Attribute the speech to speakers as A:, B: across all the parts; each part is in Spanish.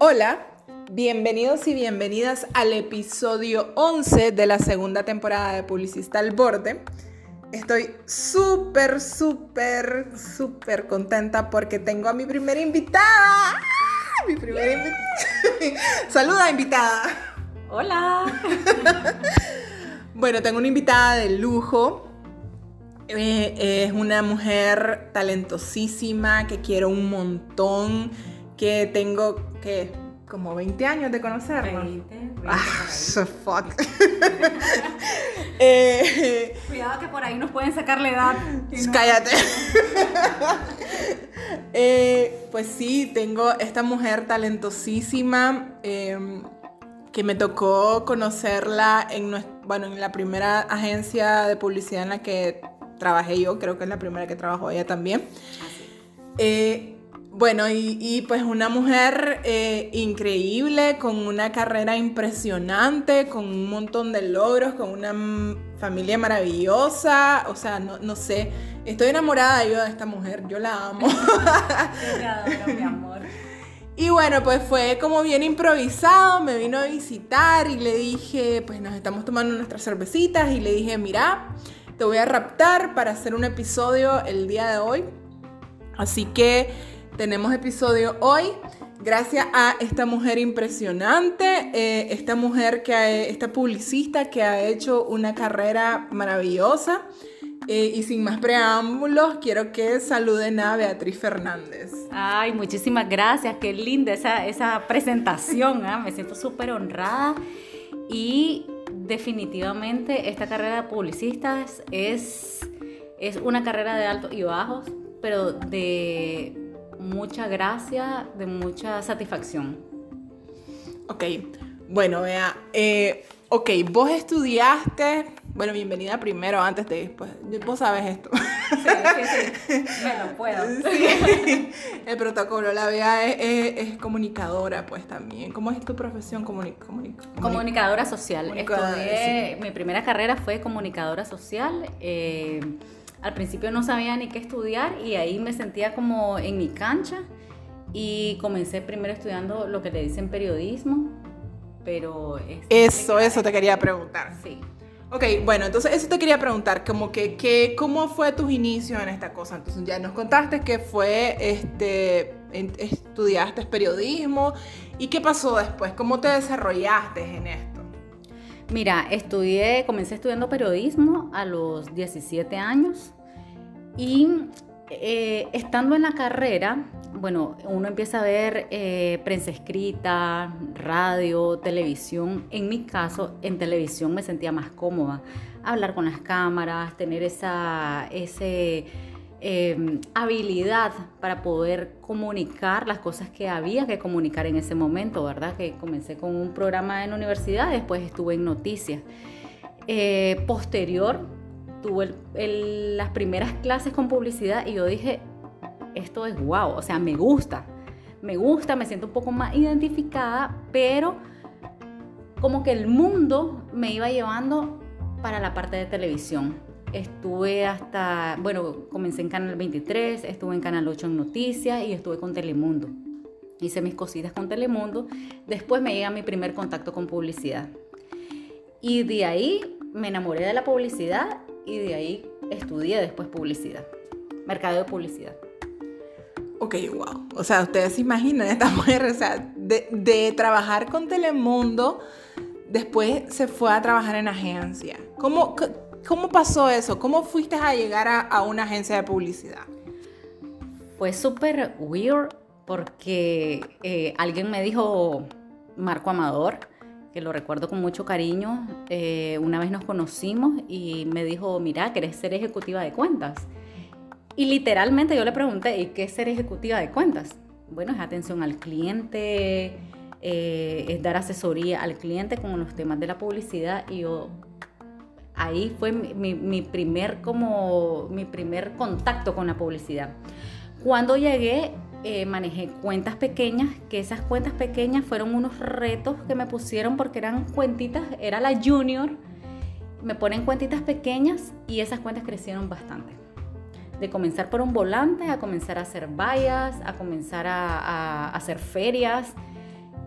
A: Hola, bienvenidos y bienvenidas al episodio 11 de la segunda temporada de Publicista al Borde. Estoy súper, súper, súper contenta porque tengo a mi primera invitada. ¡Ah! Mi primera invitada. Saluda, invitada.
B: Hola.
A: bueno, tengo una invitada de lujo. Eh, es una mujer talentosísima que quiero un montón, que tengo que como 20 años de conocerla.
B: 20, 20
A: Ah, so fuck. Eh,
B: Cuidado que por ahí nos pueden sacar la edad. no-
A: Cállate. Eh, pues sí, tengo esta mujer talentosísima eh, que me tocó conocerla en, bueno, en la primera agencia de publicidad en la que trabajé yo, creo que es la primera que trabajó ella también. Eh, bueno, y, y, pues una mujer eh, increíble, con una carrera impresionante, con un montón de logros, con una familia maravillosa, o sea, no, no sé, estoy enamorada yo de esta mujer, yo la amo.
B: Yo te adoro, mi amor.
A: Y bueno, pues fue como bien improvisado, me vino a visitar y le dije, pues nos estamos tomando nuestras cervecitas y le dije, mira, te voy a raptar para hacer un episodio el día de hoy. Así que tenemos episodio hoy gracias a esta mujer impresionante, eh, esta mujer que ha- esta publicista que ha hecho una carrera maravillosa. Eh, y sin más preámbulos, quiero que saluden a Beatriz Fernández.
B: Ay, muchísimas gracias. Qué linda esa, esa presentación. ¿ah? Me siento súper honrada. Y definitivamente esta carrera de publicistas es, es una carrera de altos y bajos, pero de mucha gracia, de mucha satisfacción.
A: Ok, bueno, vea, eh, ok, vos estudiaste, bueno, bienvenida primero, antes de después, vos sabes esto.
B: Sí, sí, sí. Me lo puedo.
A: Sí, el protocolo, la Bea es, es- es comunicadora, pues también. ¿Cómo es tu profesión? Comuni- comuni- comuni-
B: Comunicadora social.
A: Comunicadora,
B: Estudié, mi primera carrera fue comunicadora social. Eh, al principio no sabía ni qué estudiar y ahí me sentía como en mi cancha y comencé primero estudiando lo que le dicen periodismo, pero... es
A: Eso, eso te quería preguntar.
B: Sí.
A: Ok, bueno, entonces eso te quería preguntar, como que, que ¿cómo fue tus inicios en esta cosa? Entonces ya nos contaste que fue, este, estudiaste periodismo, ¿y qué pasó después? ¿Cómo te desarrollaste en esto?
B: Mira, estudié, comencé estudiando periodismo a los 17 años y eh, estando en la carrera, bueno, uno empieza a ver eh, prensa escrita, radio, televisión. En mi caso, en televisión me sentía más cómoda. Hablar con las cámaras, tener esa ese, eh, habilidad para poder comunicar las cosas que había que comunicar en ese momento, ¿verdad? Que comencé con un programa en universidad, después estuve en noticias. Eh, posterior, tuve las primeras clases con publicidad y yo dije, esto es guau, o sea, me gusta, me gusta, me siento un poco más identificada, pero como que el mundo me iba llevando para la parte de televisión. Estuve hasta, bueno, comencé en Canal 23, estuve en Canal 8 en Noticias y estuve con Telemundo. Hice mis cositas con Telemundo. Después me llega mi primer contacto con publicidad. Y de ahí me enamoré de la publicidad y de ahí estudié después publicidad, mercado de publicidad.
A: Ok, wow. O sea, ustedes se imaginan esta mujer, o sea, de, de trabajar con Telemundo, después se fue a trabajar en agencia. ¿Cómo, cómo pasó eso? ¿Cómo fuiste a llegar a, una agencia de publicidad?
B: Fue súper weird porque eh, alguien me dijo, Marco Amador, que lo recuerdo con mucho cariño, eh, una vez nos conocimos y me dijo, mira, ¿querés ser ejecutiva de cuentas? Y literalmente yo le pregunté, ¿y qué es ser ejecutiva de cuentas? Bueno, es atención al cliente, eh, es dar asesoría al cliente con los temas de la publicidad y yo ahí fue mi, primer como mi primer contacto con la publicidad. Cuando llegué eh, manejé cuentas pequeñas, que esas cuentas pequeñas fueron unos retos que me pusieron porque eran cuentitas, era la junior, me ponen cuentitas pequeñas y esas cuentas crecieron bastante. De comenzar por un volante a comenzar a hacer vallas, a comenzar a hacer ferias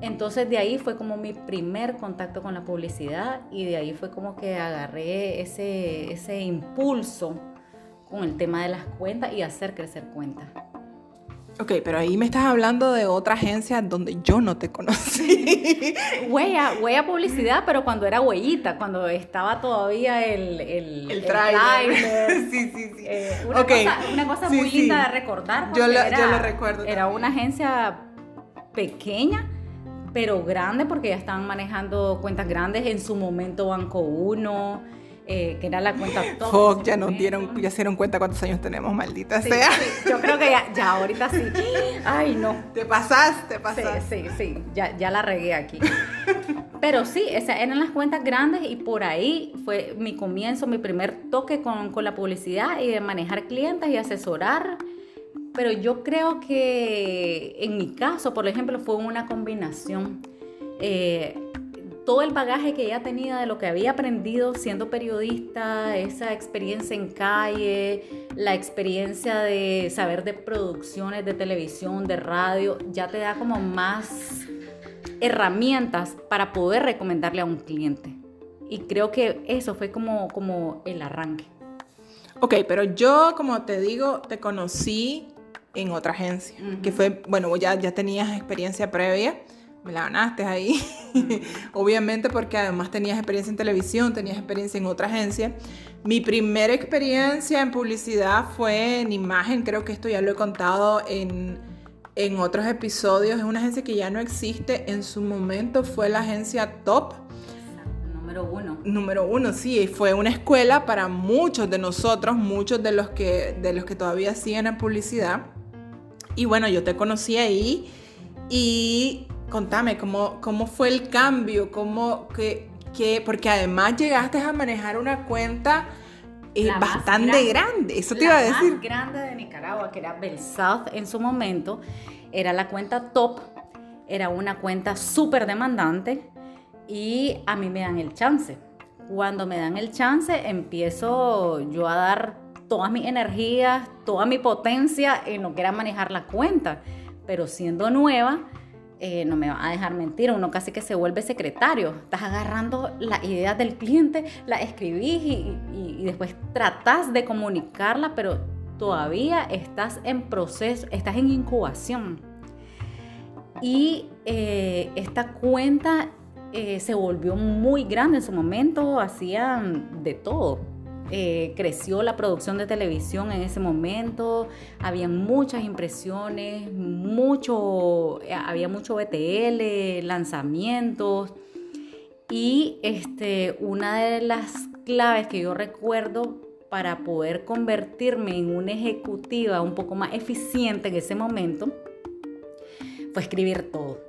B: Entonces de ahí fue como mi primer contacto con la publicidad y de ahí fue como que agarré ese, ese impulso con el tema de las cuentas y hacer crecer cuentas.
A: Ok, pero ahí me estás hablando de otra agencia donde yo no te conocí.
B: Huella, huella publicidad, pero cuando era huellita, cuando estaba todavía el, el,
A: el, trailer.
B: sí, sí, sí. Eh, una, cosa, una, cosa, muy linda de recordar.
A: Yo lo, era, yo lo recuerdo.
B: Era una agencia pequeña, pero grande porque ya estaban manejando cuentas grandes. En su momento Banco 1 eh, que era la cuenta
A: top. ya nos dieron, ya se dieron cuenta cuántos años tenemos, maldita sea.
B: yo creo que ya, ya, ahorita sí. Ay, no.
A: Te pasaste, te pasaste.
B: Sí, sí, sí, ya, ya la regué aquí. Pero sí, esas eran las cuentas grandes y por ahí fue mi comienzo, mi primer toque con, con la publicidad y de manejar clientes y asesorar. Pero yo creo que en mi caso, por ejemplo, fue una combinación. Eh, todo el bagaje que ella tenía de lo que había aprendido siendo periodista, esa experiencia en calle, la experiencia de saber de producciones de televisión, de radio, ya te da como más herramientas para poder recomendarle a un cliente. Y creo que eso fue como, como el arranque.
A: Ok, pero yo, como te digo, te conocí en otra agencia, que fue, bueno, ya, ya tenías experiencia previa me la ganaste ahí. Obviamente porque además tenías experiencia en televisión, tenías experiencia en otra agencia. Mi primera experiencia en publicidad fue en imagen, creo que esto ya lo he contado en, en otros episodios. Es una agencia que ya no existe. En su momento fue la agencia Top.
B: Número uno.
A: Número uno, sí. Fue una escuela para muchos de nosotros, muchos de los que, de los que todavía siguen en publicidad. Y bueno, yo te conocí ahí y contame, ¿cómo, cómo fue el cambio? ¿Cómo, que, que, porque además llegaste a manejar una cuenta eh, bastante grande, eso te iba a decir.
B: La más grande de Nicaragua, que era South en su momento, era la cuenta top, era una cuenta súper demandante y a mí me dan el chance. Cuando me dan el chance, empiezo yo a dar todas mis energías, toda mi potencia en lo que era manejar la cuenta. Pero siendo nueva, eh, no me va a dejar mentir, uno casi que se vuelve secretario. Estás agarrando las ideas del cliente, las escribís y, después tratás de comunicarla, pero todavía estás en proceso, estás en incubación. Y eh, esta cuenta eh, se volvió muy grande en su momento, hacían de todo eh, creció la producción de televisión en ese momento, había muchas impresiones, mucho, eh, había mucho BTL, lanzamientos. Y este, una de las claves que yo recuerdo para poder convertirme en una ejecutiva un poco más eficiente en ese momento fue escribir todo.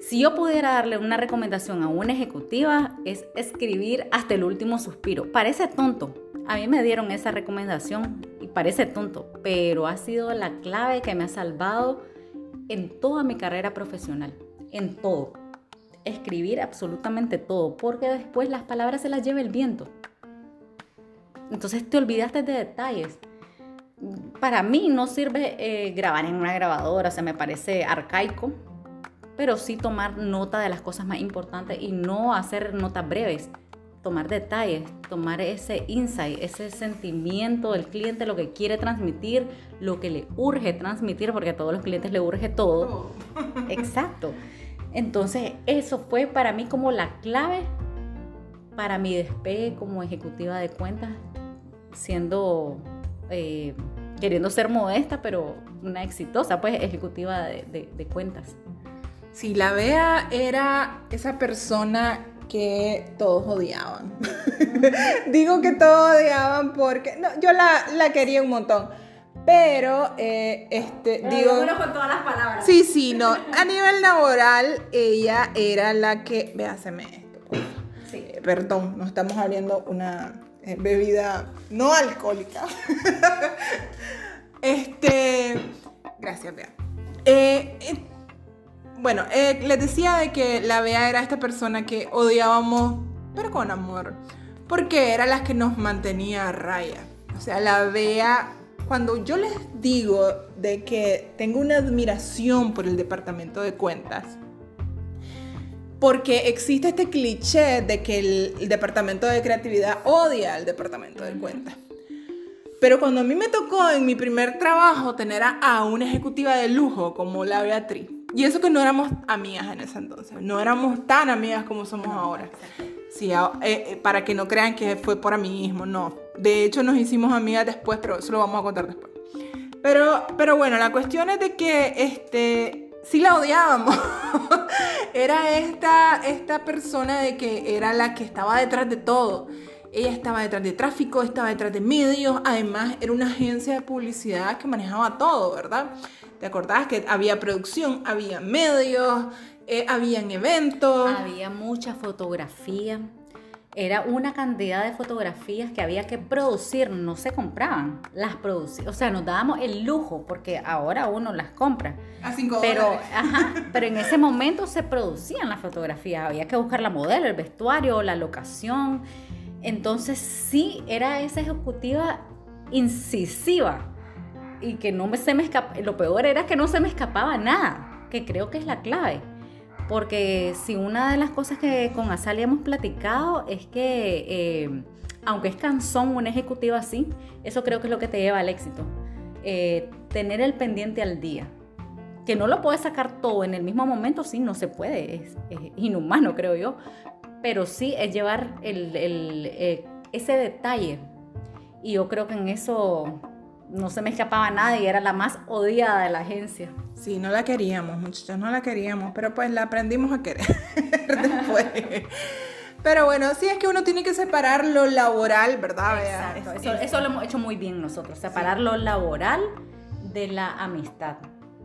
B: Si yo pudiera darle una recomendación a una ejecutiva es escribir hasta el último suspiro. Parece tonto, a mí me dieron esa recomendación y parece tonto, pero ha sido la clave que me ha salvado en toda mi carrera profesional, en todo. Escribir absolutamente todo, porque después las palabras se las lleva el viento. Entonces te olvidaste de detalles. Para mí no sirve eh, grabar en una grabadora, se me parece arcaico, pero sí tomar nota de las cosas más importantes y no hacer notas breves tomar detalles, tomar ese insight, ese sentimiento del cliente, lo que quiere transmitir, lo que le urge transmitir, porque a todos los clientes le urge todo. Exacto. Entonces, eso fue para mí como la clave para mi despegue como ejecutiva de cuentas, siendo, eh, queriendo ser modesta, pero una exitosa, pues, ejecutiva de, de cuentas.
A: Si la Bea era esa persona que todos odiaban. Digo que todos odiaban porque no, yo la, la quería un montón. Pero, eh, este, digo...
B: con todas las palabras.
A: Sí, sí, no. A nivel laboral, ella era la que... Véaseme esto. Sí. Eh, perdón, no estamos abriendo una eh, bebida no alcohólica. este... Gracias, Bea. Eh, bueno, eh, les decía de que la Bea era esta persona que odiábamos, pero con amor, porque era la que nos mantenía a raya. O sea, la Bea, cuando yo les digo de que tengo una admiración por el departamento de cuentas, porque existe este cliché de que el, departamento de creatividad odia al departamento de cuentas. Pero cuando a mí me tocó en mi primer trabajo tener a, una ejecutiva de lujo como la Beatriz, y eso que no éramos amigas en ese entonces, no éramos tan amigas como somos ahora. Sí, eh, eh, para que no crean que fue por amiguismo, no. De hecho, nos hicimos amigas después, pero eso lo vamos a contar después. Pero, pero bueno, la cuestión es de que este, sí la odiábamos. era esta, esta persona de que era la que estaba detrás de todo. Ella estaba detrás de tráfico, estaba detrás de medios, además era una agencia de publicidad que manejaba todo, ¿verdad? ¿Te acordás que había producción, había medios, eh, habían eventos?
B: Había mucha fotografía era una cantidad de fotografías que había que producir, no se compraban, las producíamos, o sea, nos dábamos el lujo, porque ahora uno las compra.
A: A cinco
B: pero, pero en ese momento se producían las fotografías, había que buscar la modelo, el vestuario, la locación. Entonces sí, era esa ejecutiva incisiva y que no me, se me escapaba, lo peor era que no se me escapaba nada, que creo que es la clave. Porque si una de las cosas que con Azalea hemos platicado es que, eh, aunque es cansón una ejecutiva así, eso creo que es lo que te lleva al éxito. Eh, tener el pendiente al día. Que no lo puedes sacar todo en el mismo momento, sí, no se puede, es, inhumano, creo yo. Pero sí es llevar eh, ese detalle. Y yo creo que en eso no se me escapaba nada y era la más odiada de la agencia.
A: Sí, no la queríamos, muchachos, no la queríamos, pero pues la aprendimos a querer después. Pero bueno, sí es que uno tiene que separar lo laboral, ¿verdad?
B: Exacto. Eso, lo hemos hecho muy bien nosotros, separar lo laboral de la amistad.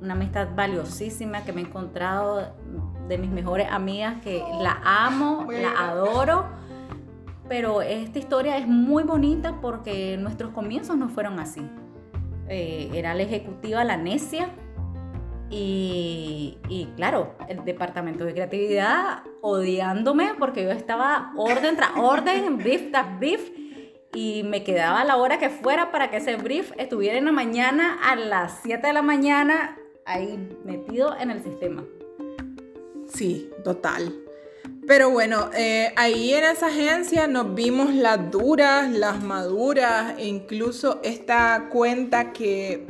B: Una amistad valiosísima que me he encontrado de mis mejores amigas, que la amo, la adoro. Pero esta historia es muy bonita porque nuestros comienzos no fueron así. Eh, era la ejecutiva, la necia. Y, claro, el departamento de creatividad odiándome porque yo estaba orden tras orden, brief tras brief, y me quedaba la hora que fuera para que ese brief estuviera en la mañana a las 7 de la mañana ahí metido en el sistema.
A: Sí, total. Pero bueno, eh, ahí en esa agencia nos vimos las duras, las maduras, e incluso esta cuenta que,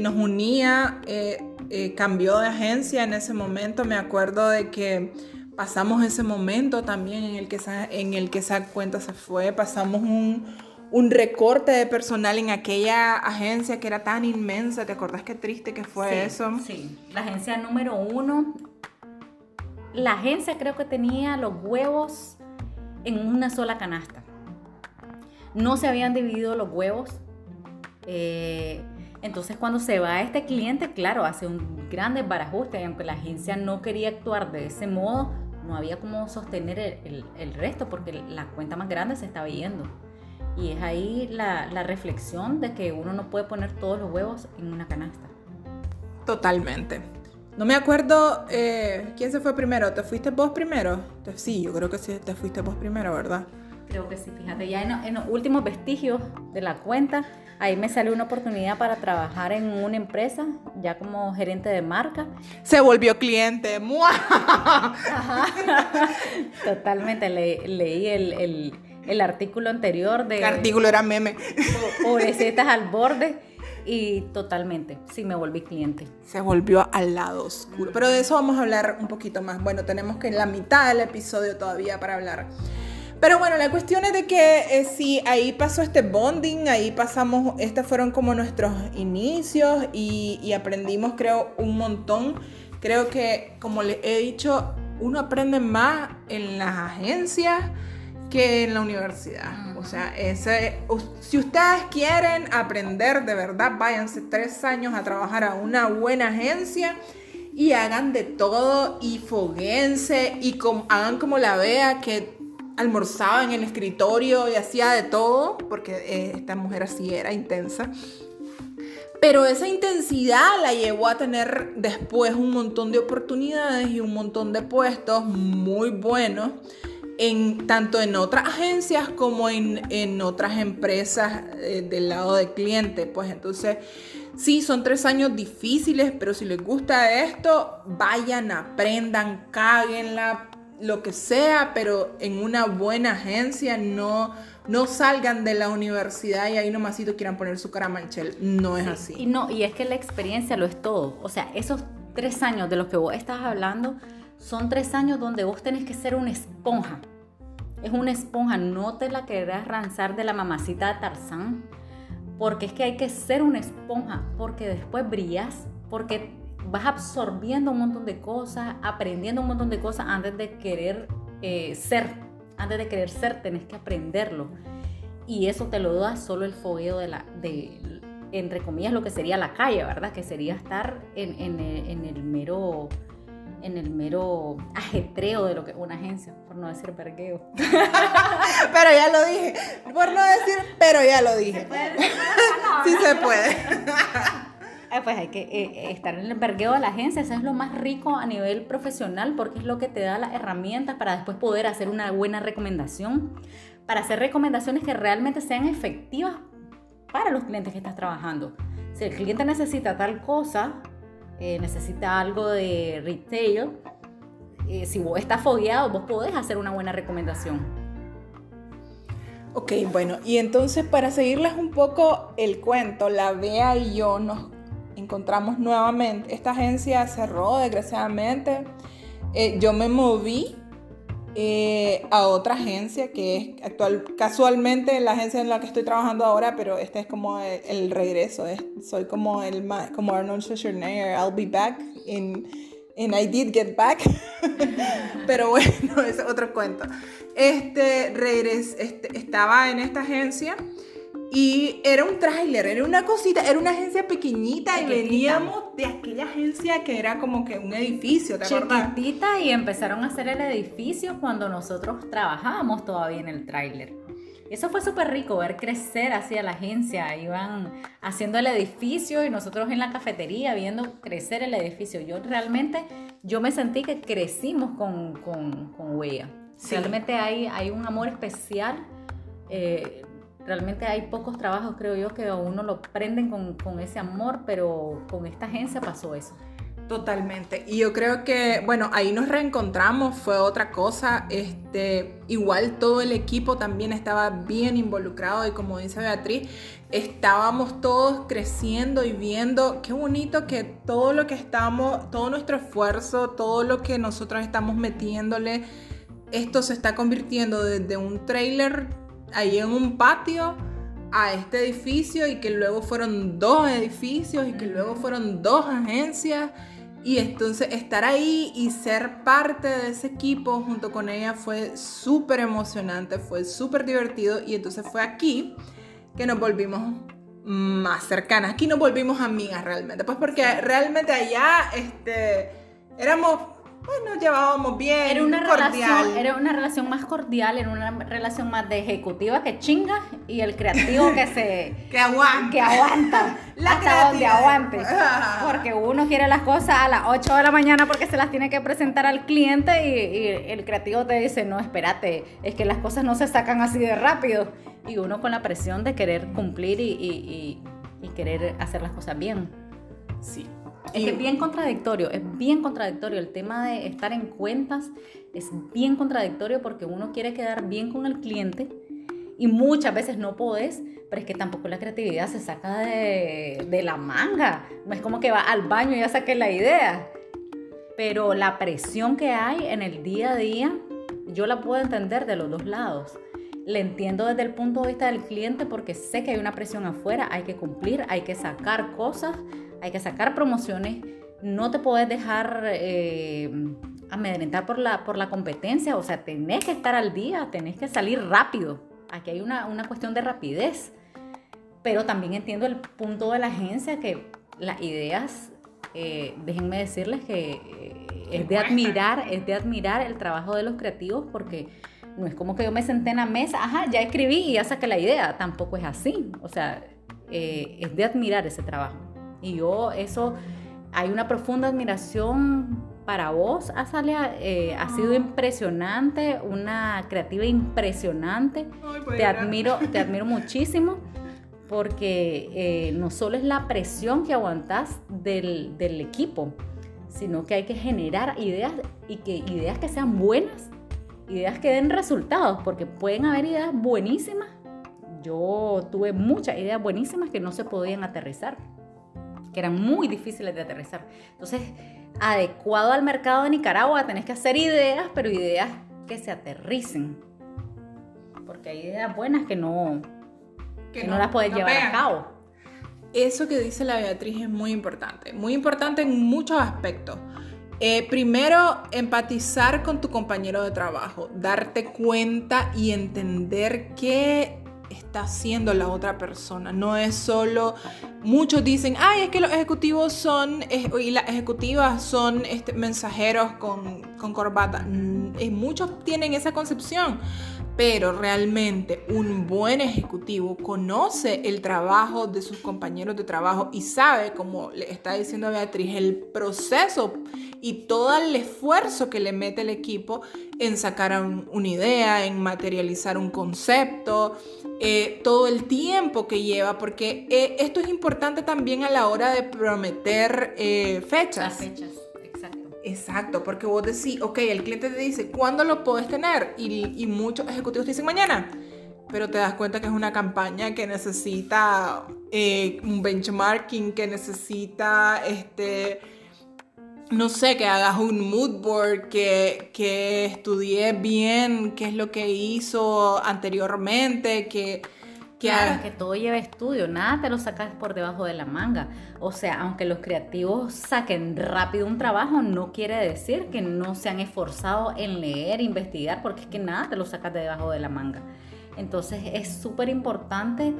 A: nos unía eh, eh, cambió de agencia en ese momento. Me acuerdo de que pasamos ese momento también en el que esa, en el que esa cuenta se fue. Pasamos un, recorte de personal en aquella agencia que era tan inmensa. ¿Te acordás qué triste que fue eso?
B: Sí, la agencia número uno la agencia creo que tenía los huevos en una sola canasta. No se habían dividido los huevos. Eh, entonces cuando se va este cliente, claro, hace un gran desbarajuste y aunque la agencia no quería actuar de ese modo, no había cómo sostener el, resto porque la cuenta más grande se estaba yendo. Y es ahí la, la reflexión de que uno no puede poner todos los huevos en una canasta.
A: Totalmente. No me acuerdo eh, quién se fue primero. ¿Te fuiste vos primero? Sí, yo creo que sí, te fuiste vos primero, ¿verdad?
B: Creo que sí, fíjate, ya en, los últimos vestigios de la cuenta, ahí me salió una oportunidad para trabajar en una empresa, ya como gerente de marca.
A: Se volvió cliente.
B: Totalmente, leí el, artículo anterior de...
A: El artículo era meme.
B: Pobrecitas al borde y totalmente, sí me volví cliente.
A: Se volvió al lado oscuro. Pero de eso vamos a hablar un poquito más. Bueno, tenemos que la mitad del episodio todavía para hablar. Pero bueno, la cuestión es de que eh, sí, ahí pasó este bonding, ahí pasamos, estos fueron como nuestros inicios y, y aprendimos creo un montón. Creo que, como les he dicho, uno aprende más en las agencias que en la universidad. O sea, ese, si ustedes quieren aprender de verdad, váyanse tres años a trabajar a una buena agencia y hagan de todo y foguense y hagan como la vea que almorzaba en el escritorio y hacía de todo, porque eh, esta mujer así era intensa. Pero esa intensidad la llevó a tener después un montón de oportunidades y un montón de puestos muy buenos en, tanto en otras agencias como en, otras empresas eh, del lado del cliente. Pues entonces, sí, son tres años difíciles, pero si les gusta esto, vayan, aprendan, cáguenla, lo que sea, pero en una buena agencia, no, no salgan de la universidad y ahí nomasito quieran poner su cara manchel. No es así.
B: Y no, y es que la experiencia lo es todo. O sea, esos tres años de los que vos estás hablando son tres años donde vos tenés que ser una esponja. Es una esponja, no te la querrás ranzar de la mamacita de Tarzán, porque es que hay que ser una esponja, porque después brillas, porque vas absorbiendo un montón de cosas, aprendiendo un montón de cosas antes de querer eh, ser. Antes de querer ser, tenés que aprenderlo. Y eso te lo da solo el fogueo de la, de, entre comillas, lo que sería la calle, ¿verdad? Que sería estar en, en, en el mero en el mero ajetreo de lo que es una agencia, por no decir vergueo.
A: pero ya lo dije, por no decir, pero ya lo dije. sí se puede.
B: Pues hay que eh, eh, estar en el vergueo de la agencia, eso es lo más rico a nivel profesional porque es lo que te da las herramientas para después poder hacer una buena recomendación, para hacer recomendaciones que realmente sean efectivas para los clientes que estás trabajando. Si el cliente necesita tal cosa, necesita algo de retail, si vos estás fogueado, vos podés hacer una buena recomendación.
A: Ok, bueno, y entonces para seguirles un poco el cuento, la Bea y yo nos encontramos nuevamente. Esta agencia cerró, desgraciadamente. Eh, yo me moví eh, a otra agencia que es actual, casualmente la agencia en la que estoy trabajando ahora, pero este es como el, regreso. soy como el como Arnold Schwarzenegger. I'll be back in, and I did get back. pero bueno, es otro cuento. Este regres, este, estaba en esta agencia. Y era un tráiler, era una cosita, era una agencia pequeñita, y veníamos de aquella agencia que era como que un edificio, ¿te acuerdas?
B: Chiquitita y empezaron a hacer el edificio cuando nosotros trabajábamos todavía en el tráiler. Eso fue súper rico, ver crecer hacia la agencia. Iban haciendo el edificio y nosotros en la cafetería viendo crecer el edificio. Yo realmente, yo me sentí que crecimos con, con, con Huella. Realmente hay, hay un amor especial. Eh, Realmente hay pocos trabajos, creo yo, que a uno lo prenden con, ese amor, pero con esta agencia pasó eso.
A: Totalmente. Y yo creo que, bueno, ahí nos reencontramos, fue otra cosa. Este, igual todo el equipo también estaba bien involucrado y como dice Beatriz, estábamos todos creciendo y viendo qué bonito que todo lo que estamos, todo nuestro esfuerzo, todo lo que nosotros estamos metiéndole, esto se está convirtiendo desde un trailer ahí en un patio a este edificio y que luego fueron dos edificios y que luego fueron dos agencias. Y entonces estar ahí y ser parte de ese equipo junto con ella fue súper emocionante, fue súper divertido. Y entonces fue aquí que nos volvimos más cercanas. Aquí nos volvimos amigas realmente. Pues porque realmente allá este, éramos bueno, llevábamos bien,
B: era una cordial. Relación, era una relación más cordial, era una relación más de ejecutiva que chinga y el creativo que se...
A: que aguanta.
B: Que aguanta. La hasta donde aguante. Porque uno quiere las cosas a las 8 de la mañana porque se las tiene que presentar al cliente y, el creativo te dice, no, espérate, es que las cosas no se sacan así de rápido. Y uno con la presión de querer cumplir y, y querer hacer las cosas bien.
A: Sí.
B: Es bien contradictorio, es bien contradictorio. El tema de estar en cuentas es bien contradictorio porque uno quiere quedar bien con el cliente y muchas veces no podés, pero es que tampoco la creatividad se saca de, de la manga. No es como que va al baño y ya saqué la idea. Pero la presión que hay en el día a día, yo la puedo entender de los dos lados. Le entiendo desde el punto de vista del cliente porque sé que hay una presión afuera, hay que cumplir, hay que sacar cosas, hay que sacar promociones, no te puedes dejar eh, amedrentar por la, por la competencia, o sea, tenés que estar al día, tenés que salir rápido. Aquí hay una, cuestión de rapidez, pero también entiendo el punto de la agencia que las ideas, eh, déjenme decirles que eh, es de admirar, es de admirar el trabajo de los creativos porque no es como que yo me senté en la mesa, ajá, ya escribí y ya saqué la idea, tampoco es así, o sea, es de admirar ese trabajo. Y yo, eso, hay una profunda admiración para vos, Azalia. Eh, ha sido impresionante, una creativa impresionante. te admiro, te admiro muchísimo porque eh, no solo es la presión que aguantas del, equipo, sino que hay que generar ideas y que ideas que sean buenas, ideas que den resultados, porque pueden haber ideas buenísimas. Yo tuve muchas ideas buenísimas que no se podían aterrizar, que eran muy difíciles de aterrizar. Entonces, adecuado al mercado de Nicaragua, tenés que hacer ideas, pero ideas que se aterricen. Porque hay ideas buenas que no, que, no, las puedes llevar a cabo.
A: Eso que dice la Beatriz es muy importante, muy importante en muchos aspectos. Eh, primero, empatizar con tu compañero de trabajo, darte cuenta y entender qué está haciendo la otra persona. No es solo, muchos dicen, ay, es que los ejecutivos son, y las ejecutivas son este, mensajeros con, con corbata. Mm, y muchos tienen esa concepción pero realmente un buen ejecutivo conoce el trabajo de sus compañeros de trabajo y sabe, como le está diciendo Beatriz, el proceso y todo el esfuerzo que le mete el equipo en sacar una idea, en materializar un concepto, eh, todo el tiempo que lleva, porque eh, esto es importante también a la hora de prometer eh, fechas.
B: fechas.
A: Exacto, porque vos decís, ok, el cliente te dice, ¿cuándo lo puedes tener? Y, muchos ejecutivos te dicen mañana, pero te das cuenta que es una campaña que necesita eh, un benchmarking, que necesita, este, no sé, que hagas un mood board, que, que bien qué es lo que hizo anteriormente, que
B: Claro, que todo lleva estudio, nada te lo sacas por debajo de la manga. O sea, aunque los creativos saquen rápido un trabajo, no quiere decir que no se han esforzado en leer, investigar, porque es que nada te lo sacas de debajo de la manga. Entonces es súper importante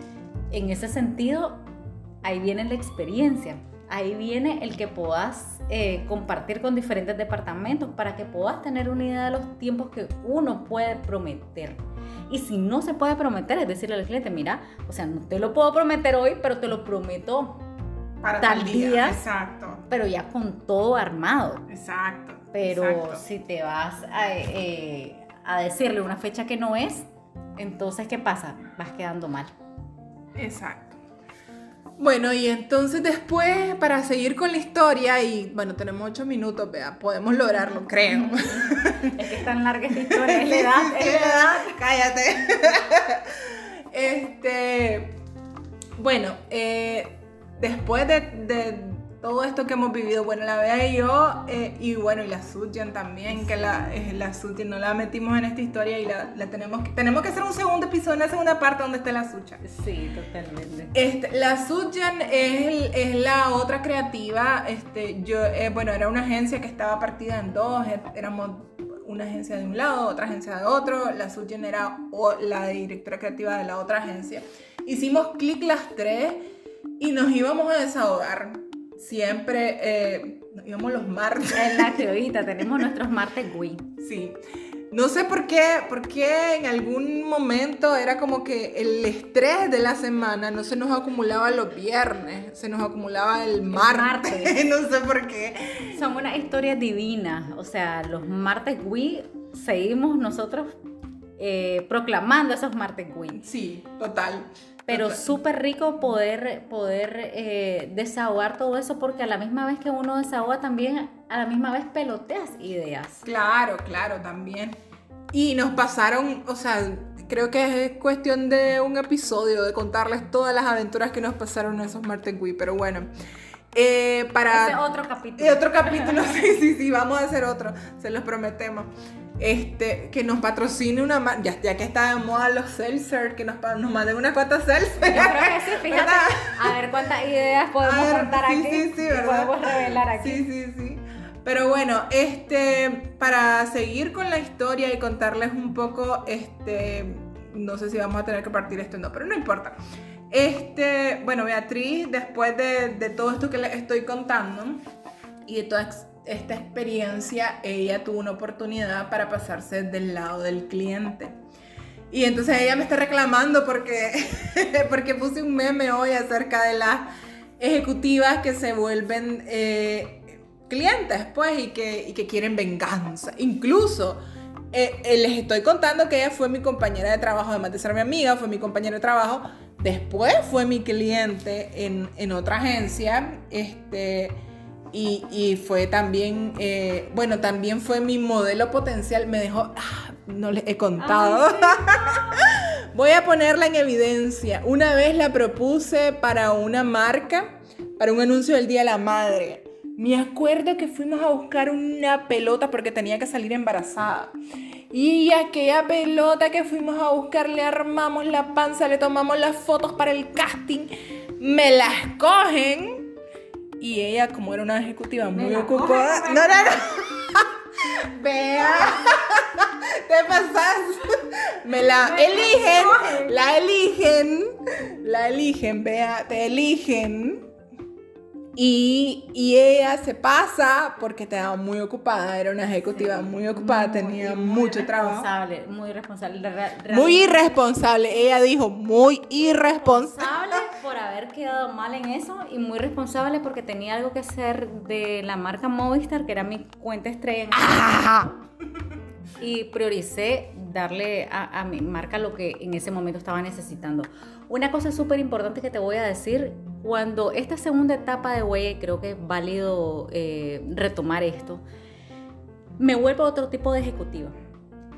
B: en ese sentido, ahí viene la experiencia, ahí viene el que puedas eh, compartir con diferentes departamentos para que puedas tener una idea de los tiempos que uno puede prometer y si no se puede prometer, es decirle al cliente, mira, o sea, no te lo puedo prometer hoy, pero te lo prometo
A: para tal día. Exacto.
B: Pero ya con todo armado.
A: Exacto.
B: Pero si te vas a, eh, a decirle una fecha que no es, entonces, ¿qué pasa? Vas quedando mal.
A: Exacto. Bueno, y entonces después, para seguir con la historia, y bueno, tenemos ocho minutos, vea, podemos lograrlo, creo.
B: Es que es tan larga esta historia, es la edad, es la edad.
A: Cállate. Este, bueno, eh, después de todo esto que hemos vivido, bueno, la vea y yo, eh, y bueno, y la Sutjan también, que la, eh, la no la metimos en esta historia y la, la, tenemos, que, tenemos que hacer un segundo episodio, una segunda parte donde esté la Sutjan.
B: Sí, totalmente.
A: Este, la Sutjan es, es la otra creativa, este, yo, eh, bueno, era una agencia que estaba partida en dos, éramos una agencia de un lado, otra agencia de otro, la Sutjan era la directora creativa de la otra agencia. Hicimos clic las tres y nos íbamos a desahogar siempre eh, íbamos los martes.
B: En la criollita tenemos nuestros martes Wii.
A: Sí. No sé por qué, porque en algún momento era como que el estrés de la semana no se nos acumulaba los viernes, se nos acumulaba el martes. no sé por qué.
B: Son una historia divina. O sea, los martes Wii seguimos nosotros eh, proclamando esos martes Wii.
A: Sí, total
B: pero súper rico poder, poder eh, desahogar todo eso porque a la misma vez que uno desahoga también, a la misma vez peloteas ideas.
A: Claro, claro, también. Y nos pasaron, o sea, creo que es cuestión de un episodio, de contarles todas las aventuras que nos pasaron en esos Martes Wii, pero bueno. Eh, para...
B: Ese otro capítulo.
A: Otro capítulo, sí, sí, sí, vamos a hacer otro, se los prometemos este, que nos patrocine una ya, ya que está de moda los seltzer, que nos, nos manden una cuantas seltzer.
B: Yo creo que sí, fíjate, a ver cuántas ideas podemos contar aquí sí, sí, podemos revelar aquí.
A: Sí, sí, sí. Pero bueno, este, para seguir con la historia y contarles un poco, este, no sé si vamos a tener que partir esto o no, pero no importa. Este, bueno, Beatriz, después de, de todo esto que les estoy contando y de toda esta experiencia, ella tuvo una oportunidad para pasarse del lado del cliente. Y entonces ella me está reclamando porque, porque puse un meme hoy acerca de las ejecutivas que se vuelven eh, clientes, pues, y que, y que quieren venganza. Incluso eh, eh, les estoy contando que ella fue mi compañera de trabajo, además de ser mi amiga, fue mi compañera de trabajo. Después fue mi cliente en, en otra agencia. Este Y, fue también, eh, bueno, también fue mi modelo potencial. Me dejó, ah, no les he contado. Voy a ponerla en evidencia. Una vez la propuse para una marca, para un anuncio del Día de la Madre. Me acuerdo que fuimos a buscar una pelota porque tenía que salir embarazada. Y aquella pelota que fuimos a buscar, le armamos la panza, le tomamos las fotos para el casting, me las cogen. Y ella, como era una ejecutiva muy ocupada. No, no, no. Vea. Te pasas. Me la eligen. La eligen. La eligen, vea. Te eligen y, ella se pasa porque estaba muy ocupada, era una ejecutiva muy ocupada, tenía mucho trabajo.
B: Muy responsable.
A: Muy irresponsable. Ella dijo muy irresponsable.
B: Haber quedado mal en eso y muy responsable porque tenía algo que hacer de la marca Movistar, que era mi cuenta estrella. y prioricé darle a, mi marca lo que en ese momento estaba necesitando. Una cosa súper importante que te voy a decir, cuando esta segunda etapa de Huella, creo que es válido eh, retomar esto, me vuelvo otro tipo de ejecutiva.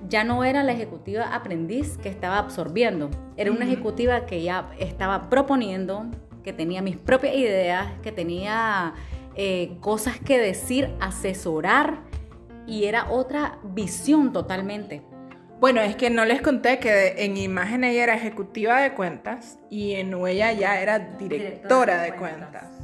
B: Ya no era la ejecutiva aprendiz que estaba absorbiendo, era una ejecutiva que ya estaba proponiendo, que tenía mis propias ideas, que tenía eh, cosas que decir, asesorar y era otra visión totalmente.
A: Bueno, es que no les conté que en imagen ella era ejecutiva de cuentas y en Huella ya era directora, de, cuentas.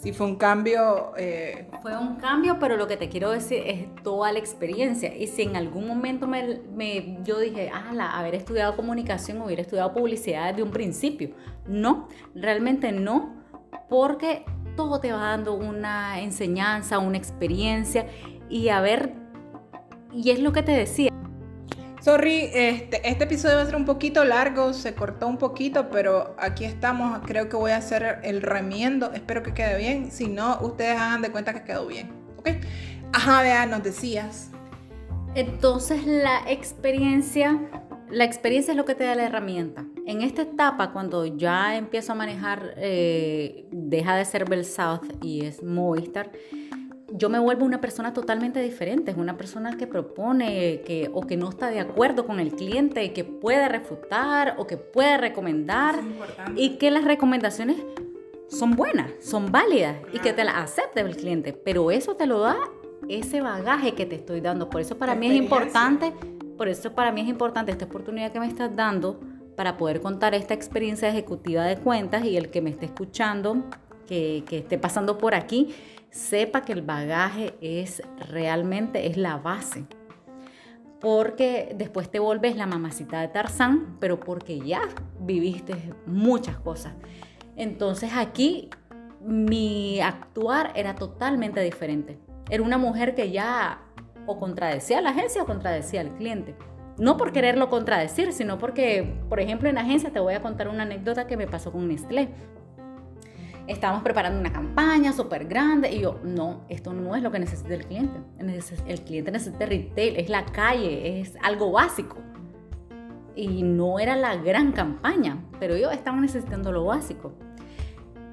A: Sí, fue un cambio. Eh,
B: fue un cambio, pero lo que te quiero decir es toda la experiencia. Y si en algún momento me, me yo dije, ah, haber estudiado comunicación, hubiera estudiado publicidad desde un principio. No, realmente no, porque todo te va dando una enseñanza, una experiencia y a ver, y es lo que te decía.
A: Sorry, este, este episodio va a ser un poquito largo, se cortó un poquito, pero aquí estamos. Creo que voy a hacer el remiendo. Espero que quede bien. Si no, ustedes hagan de cuenta que quedó bien. ¿Ok? Ajá, vea, nos decías.
B: Entonces, la experiencia, la experiencia es lo que te da la herramienta. En esta etapa, cuando ya empiezo a manejar, eh, deja de ser Bell South y es Movistar yo me vuelvo una persona totalmente diferente, es una persona que propone que, o que no está de acuerdo con el cliente, que puede refutar o que puede recomendar y que las recomendaciones son buenas, son válidas y que te las acepte el cliente, pero eso te lo da ese bagaje que te estoy dando. Por eso para mí es importante, por eso para mí es importante esta oportunidad que me estás dando para poder contar esta experiencia ejecutiva de cuentas y el que me esté escuchando, que, que esté pasando por aquí, sepa que el bagaje es realmente es la base. Porque después te vuelves la mamacita de Tarzán, pero porque ya viviste muchas cosas. Entonces aquí mi actuar era totalmente diferente. Era una mujer que ya o contradecía a la agencia o contradecía al cliente. No por quererlo contradecir, sino porque, por ejemplo, en la agencia te voy a contar una anécdota que me pasó con Nestlé estábamos preparando una campaña súper grande y yo, no, esto no es lo que necesita el cliente. El cliente necesita retail, es la calle, es algo básico. Y no era la gran campaña, pero yo estaba necesitando lo básico.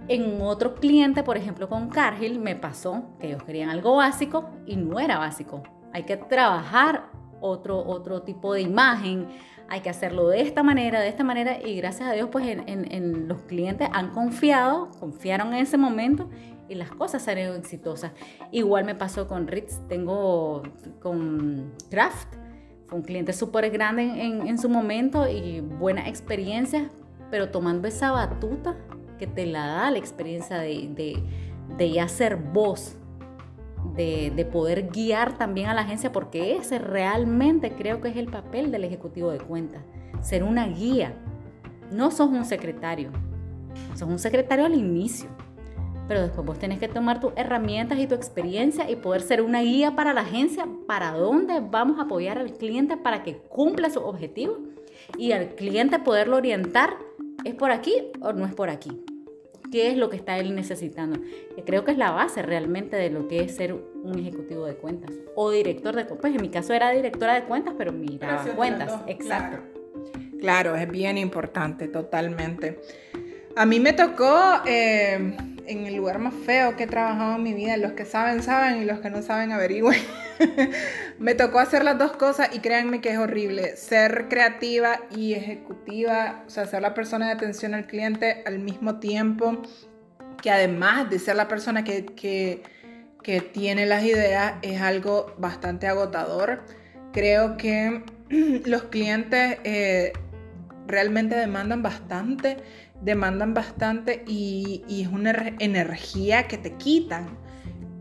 B: En otro cliente, por ejemplo con Cargill, me pasó que ellos querían algo básico y no era básico. Hay que trabajar otro, otro tipo de imagen, hay que hacerlo de esta manera, de esta manera, y gracias a Dios, pues en, los clientes han confiado, confiaron en ese momento y las cosas salieron exitosas. Igual me pasó con Ritz, tengo con Kraft, fue un cliente súper grande en, su momento y buena experiencia, pero tomando esa batuta que te la da la experiencia de, de, de ya ser voz de, poder guiar también a la agencia, porque ese realmente creo que es el papel del ejecutivo de cuentas, ser una guía. No sos un secretario, sos un secretario al inicio, pero después vos tenés que tomar tus herramientas y tu experiencia y poder ser una guía para la agencia, para dónde vamos a apoyar al cliente para que cumpla su objetivo y al cliente poderlo orientar, ¿es por aquí o no es por aquí? Qué es lo que está él necesitando. Que creo que es la base realmente de lo que es ser un ejecutivo de cuentas o director de cuentas. Pues en mi caso era directora de cuentas, pero miraba cuentas. Exacto.
A: Claro. es bien importante, totalmente. A mí me tocó, eh, en el lugar más feo que he trabajado en mi vida. Los que saben, saben y los que no saben, averigüen. me tocó hacer las dos cosas y créanme que es horrible. Ser creativa y ejecutiva, o sea, ser la persona de atención al cliente al mismo tiempo que además de ser la persona que, que, tiene las ideas, es algo bastante agotador. Creo que los clientes eh, realmente demandan bastante, demandan bastante y, es una energía que te quitan,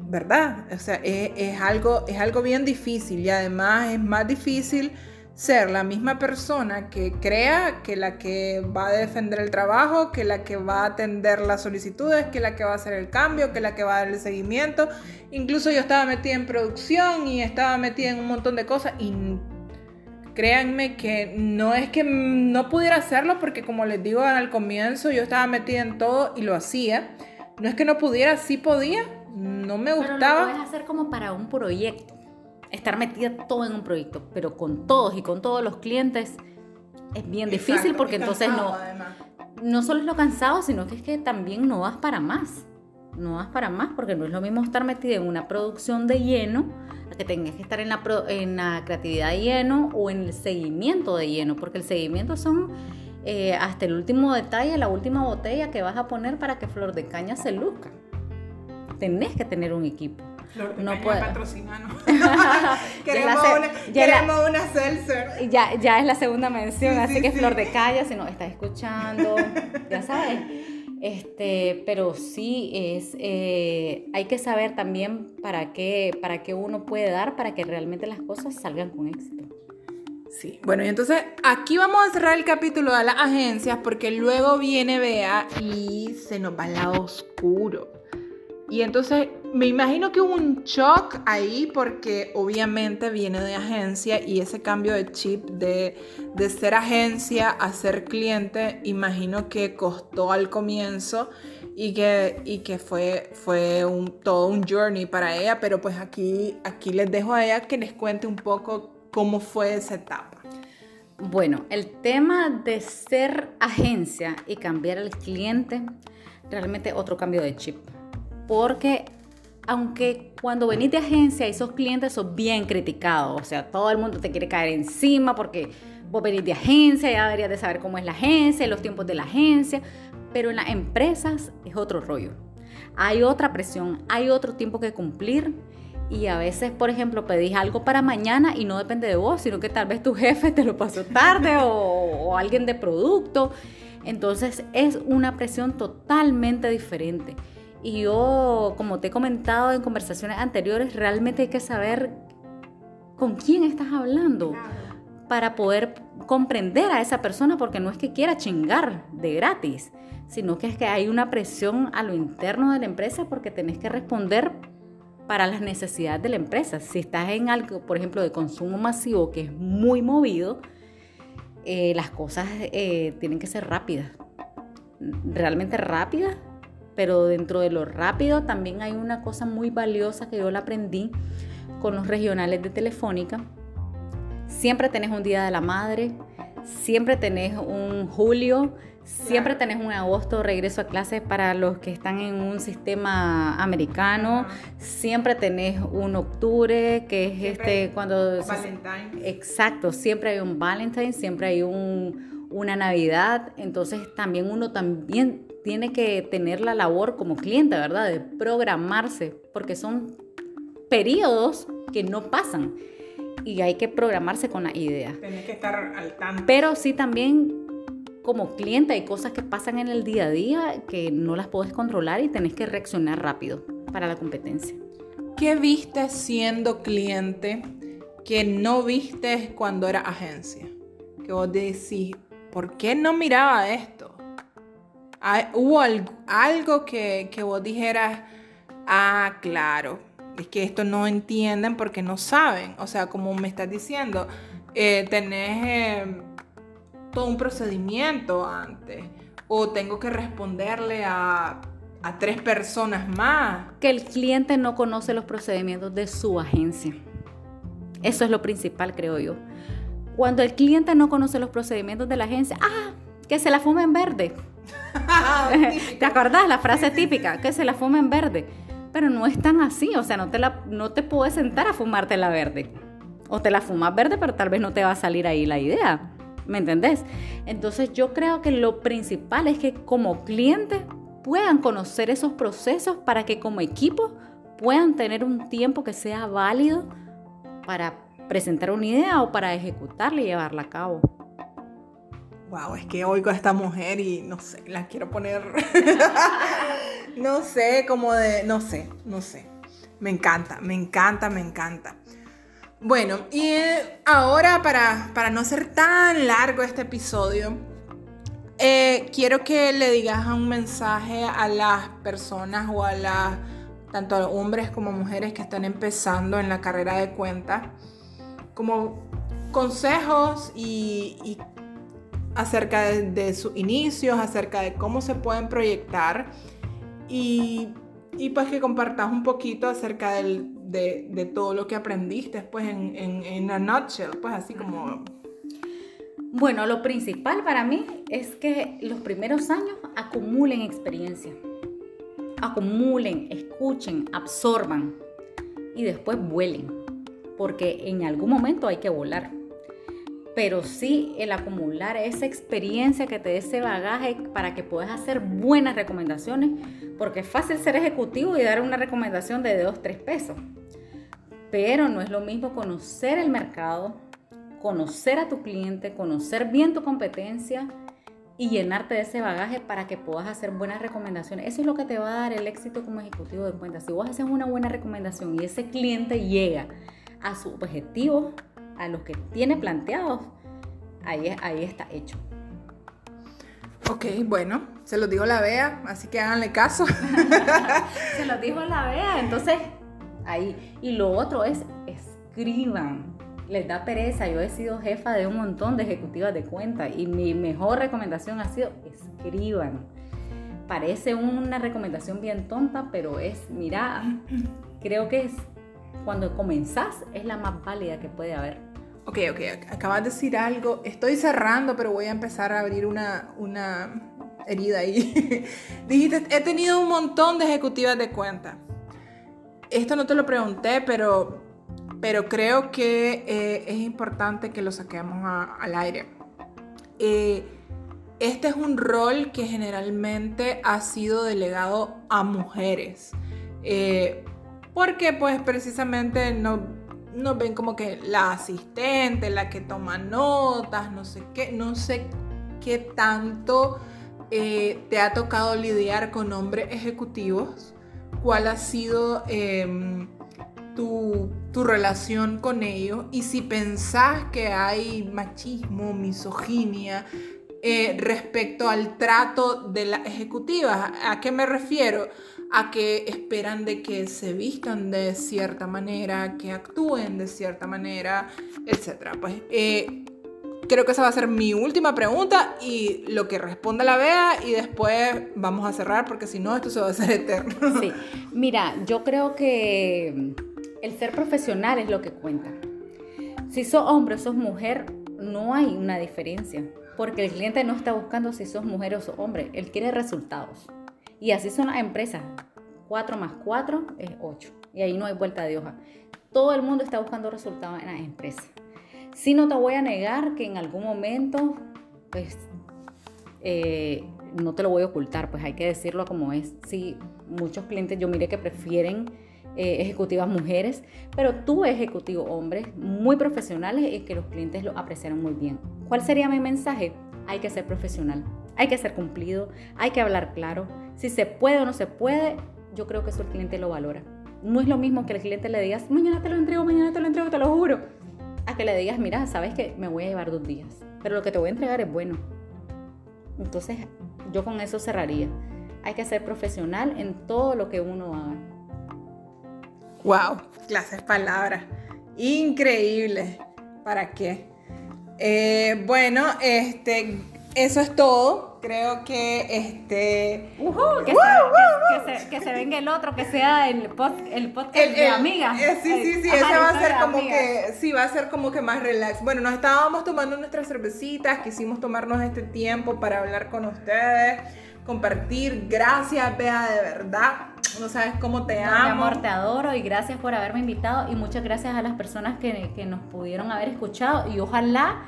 A: ¿verdad? O sea, es, algo, es algo bien difícil y además es más difícil ser la misma persona que crea que la que va a defender el trabajo, que la que va a atender las solicitudes, que la que va a hacer el cambio, que la que va a dar el seguimiento. Incluso yo estaba metida en producción y estaba metida en un montón de cosas y créanme que no es que no pudiera hacerlo porque como les digo al comienzo yo estaba metida en todo y lo hacía. No es que no pudiera, sí podía, no me gustaba.
B: Pero lo puedes hacer como para un proyecto estar metida todo en un proyecto, pero con todos y con todos los clientes es bien difícil porque entonces no, no solo es lo cansado, sino que es que también no vas para más. No vas para más porque no es lo mismo estar metida en una producción de lleno a que tengas que estar en la, en la creatividad de lleno o en el seguimiento de lleno, porque el seguimiento son eh, hasta el último detalle, la última botella que vas a poner para que Flor de Caña se luzca. Tenés que tener un equipo
A: no puede queremos, una, queremos una seltzer.
B: Ya, ya es la segunda mención, así que Flor de Calla, si nos está escuchando, ya sabes. Este, pero sí es, eh, hay que saber también para qué, para qué uno puede dar para que realmente las cosas salgan con éxito.
A: Sí, bueno, y entonces aquí vamos a cerrar el capítulo de las agencias porque luego viene Bea y se nos va al lado oscuro. Y entonces me imagino que hubo un shock ahí porque obviamente viene de agencia y ese cambio de chip de, ser agencia a ser cliente, imagino que costó al comienzo y que, y que fue, fue un, todo un journey para ella, pero pues aquí, aquí les dejo a ella que les cuente un poco cómo fue esa etapa.
B: Bueno, el tema de ser agencia y cambiar al cliente, realmente otro cambio de chip. Porque aunque cuando venís de agencia, esos clientes son bien criticados, o sea, todo el mundo te quiere caer encima porque vos venís de agencia, ya deberías de saber cómo es la agencia, los tiempos de la agencia, pero en las empresas es otro rollo. Hay otra presión, hay otro tiempo que cumplir y a veces, por ejemplo, pedís algo para mañana y no depende de vos, sino que tal vez tu jefe te lo pasó tarde o, o alguien de producto. Entonces es una presión totalmente diferente. Y yo, como te he comentado en conversaciones anteriores, realmente hay que saber con quién estás hablando para poder comprender a esa persona, porque no es que quiera chingar de gratis, sino que es que hay una presión a lo interno de la empresa porque tenés que responder para las necesidades de la empresa. Si estás en algo, por ejemplo, de consumo masivo que es muy movido, eh, las cosas eh, tienen que ser rápidas, realmente rápidas pero dentro de lo rápido también hay una cosa muy valiosa que yo la aprendí con los regionales de Telefónica. Siempre tenés un Día de la Madre, siempre tenés un julio, siempre tenés un agosto regreso a clases para los que están en un sistema americano, siempre tenés un octubre que es este cuando...
A: Valentine.
B: Exacto, siempre hay un Valentine, siempre hay un, una Navidad, entonces también uno también tiene que tener la labor como cliente, ¿verdad? De programarse, porque son periodos que no pasan y hay que programarse con la idea.
A: Tienes que estar al tanto.
B: Pero sí también como cliente hay cosas que pasan en el día a día que no las puedes controlar y tenés que reaccionar rápido para la competencia.
A: ¿Qué viste siendo cliente que no viste cuando era agencia? Que vos decís, ¿por qué no miraba esto? ¿Hubo algo, que, vos dijeras, ah, claro, es que esto no entienden porque no saben? O sea, como me estás diciendo, eh, tenés eh, todo un procedimiento antes o tengo que responderle a, a tres personas más.
B: Que el cliente no conoce los procedimientos de su agencia. Eso es lo principal, creo yo. Cuando el cliente no conoce los procedimientos de la agencia, ah, que se la fume en verde. ¿Te acordás la frase típica? Que se la fuma en verde. Pero no es tan así, o sea, no te, la, no te puedes sentar a fumarte la verde. O te la fumas verde, pero tal vez no te va a salir ahí la idea. ¿Me entendés? Entonces yo creo que lo principal es que como cliente puedan conocer esos procesos para que como equipo puedan tener un tiempo que sea válido para presentar una idea o para ejecutarla y llevarla a cabo.
A: Wow, es que oigo a esta mujer y no sé, la quiero poner, no sé, como de, no sé, no sé. Me encanta, me encanta, me encanta. Bueno, y eh, ahora para, para no ser tan largo este episodio, eh, quiero que le digas un mensaje a las personas o a las, tanto a hombres como mujeres que están empezando en la carrera de cuenta, como consejos y, acerca de, sus inicios, acerca de cómo se pueden proyectar y, pues que compartas un poquito acerca de, todo lo que aprendiste pues en, en, en a nutshell, pues así como
B: bueno, lo principal para mí es que los primeros años acumulen experiencia. Acumulen, escuchen, absorban y después vuelen. Porque en algún momento hay que volar. Pero sí el acumular esa experiencia que te dé ese bagaje para que puedas hacer buenas recomendaciones. Porque es fácil ser ejecutivo y dar una recomendación de 2, 3 pesos. Pero no es lo mismo conocer el mercado, conocer a tu cliente, conocer bien tu competencia y llenarte de ese bagaje para que puedas hacer buenas recomendaciones. Eso es lo que te va a dar el éxito como ejecutivo de cuentas. Si vos haces una buena recomendación y ese cliente llega a su objetivo, a los que tiene planteados, ahí, ahí está hecho.
A: Ok, bueno, se lo dijo la Bea, así que háganle caso.
B: se lo dijo la Bea, entonces ahí. Y lo otro es escriban les da pereza. Yo he sido jefa de un montón de ejecutivas de cuenta y mi mejor recomendación ha sido escriban. Parece una recomendación bien tonta, pero es, mira, creo que es cuando comenzás es la más válida que puede haber.
A: Ok, ok, acabas de decir algo. Estoy cerrando, pero voy a empezar a abrir una, una herida ahí. Dijiste, he tenido un montón de ejecutivas de cuenta. Esto no te lo pregunté, pero pero creo que eh, es importante que lo saquemos al aire. Eh, este es un rol que generalmente ha sido delegado a mujeres, eh, porque pues precisamente no, nos ven como que la asistente, la que toma notas, no sé qué, no sé qué tanto te ha tocado lidiar con hombres ejecutivos, cuál ha sido em, tu, relación con ellos y si pensás que hay machismo, misoginia eh, respecto al trato de las ejecutivas. ¿A qué me refiero? A que esperan de que se vistan de cierta manera, que actúen de cierta manera, etc. Pues eh, creo que esa va a ser mi última pregunta y lo que responda la Bea y después vamos a cerrar porque si no esto se va a hacer eterno.
B: Sí, mira, yo creo que el ser profesional es lo que cuenta. Si sos hombre o sos mujer, no hay una diferencia, porque el cliente no está buscando si sos mujer o sos hombre, él quiere resultados. Y así son las empresas. 4 más 4 es 8. Y ahí no hay vuelta de hoja. Todo el mundo está buscando resultados en las empresas. Si no te voy a negar que en algún momento, pues, eh, no te lo voy a ocultar, pues hay que decirlo como es. Sí, muchos clientes yo mire que prefieren eh, ejecutivas mujeres, pero tú ejecutivo hombres muy profesionales y que los clientes lo apreciaron muy bien. ¿Cuál sería mi mensaje? Hay que ser profesional, hay que ser cumplido, hay que hablar claro. Si se puede o no se puede, yo creo que eso el cliente lo valora. No es lo mismo que el cliente le digas, mañana te lo entrego, mañana te lo entrego, te lo juro. A que le digas, mira, sabes que me voy a llevar dos días, pero lo que te voy a entregar es bueno. Entonces, yo con eso cerraría. Hay que ser profesional en todo lo que uno haga.
A: Wow, clases palabras. Increíble. ¿Para qué? Eh, bueno, este, eso es todo. Creo que este.
B: que, se, venga el otro, que sea el, el podcast de amiga.
A: Eh, sí, sí, sí, ese va a ser como que. Sí, va a ser como que más relax. Bueno, nos estábamos tomando nuestras cervecitas, quisimos tomarnos este tiempo para hablar con ustedes compartir. Gracias, Bea, de verdad. No sabes cómo te amo.
B: Mi amor, te adoro y gracias por haberme invitado y muchas gracias a las personas que, que nos pudieron haber escuchado y ojalá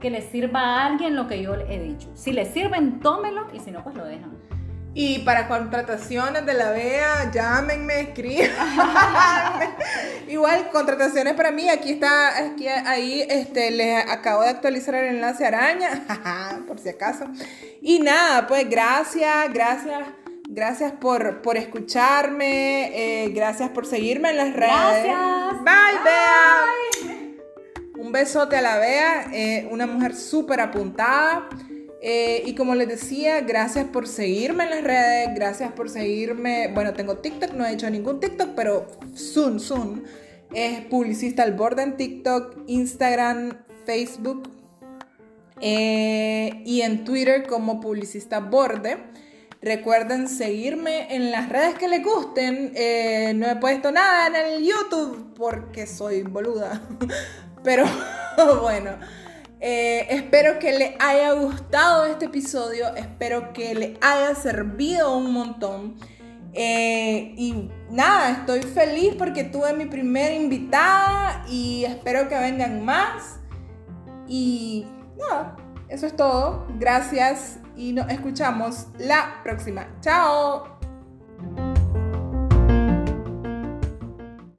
B: que les sirva a alguien lo que yo he dicho. Si les sirven, tómelo y si no, pues lo dejan.
A: Y para contrataciones de la BEA, llámenme, escriban. Igual, contrataciones para mí, aquí está, aquí, ahí este, les acabo de actualizar el enlace araña, por si acaso. Y nada, pues gracias, gracias, gracias por, por escucharme, eh, gracias por seguirme en las redes.
B: Gracias.
A: Bye, Bea. Un besote a la Bea, eh, una mujer súper apuntada. Eh, y como les decía, gracias por seguirme en las redes, gracias por seguirme. Bueno, tengo TikTok, no he hecho ningún TikTok, pero soon, soon. Es publicista al borde en TikTok, Instagram, Facebook y en Twitter como publicista borde. Recuerden seguirme en las redes que les gusten. Eh, no he puesto nada en el YouTube porque soy boluda. Pero bueno. Eh, espero que le haya gustado este episodio, espero que le haya servido un montón. Eh, y nada, estoy feliz porque tuve mi primera invitada y espero que vengan más. Y nada, eso es todo. Gracias y nos escuchamos la próxima. ¡Chao!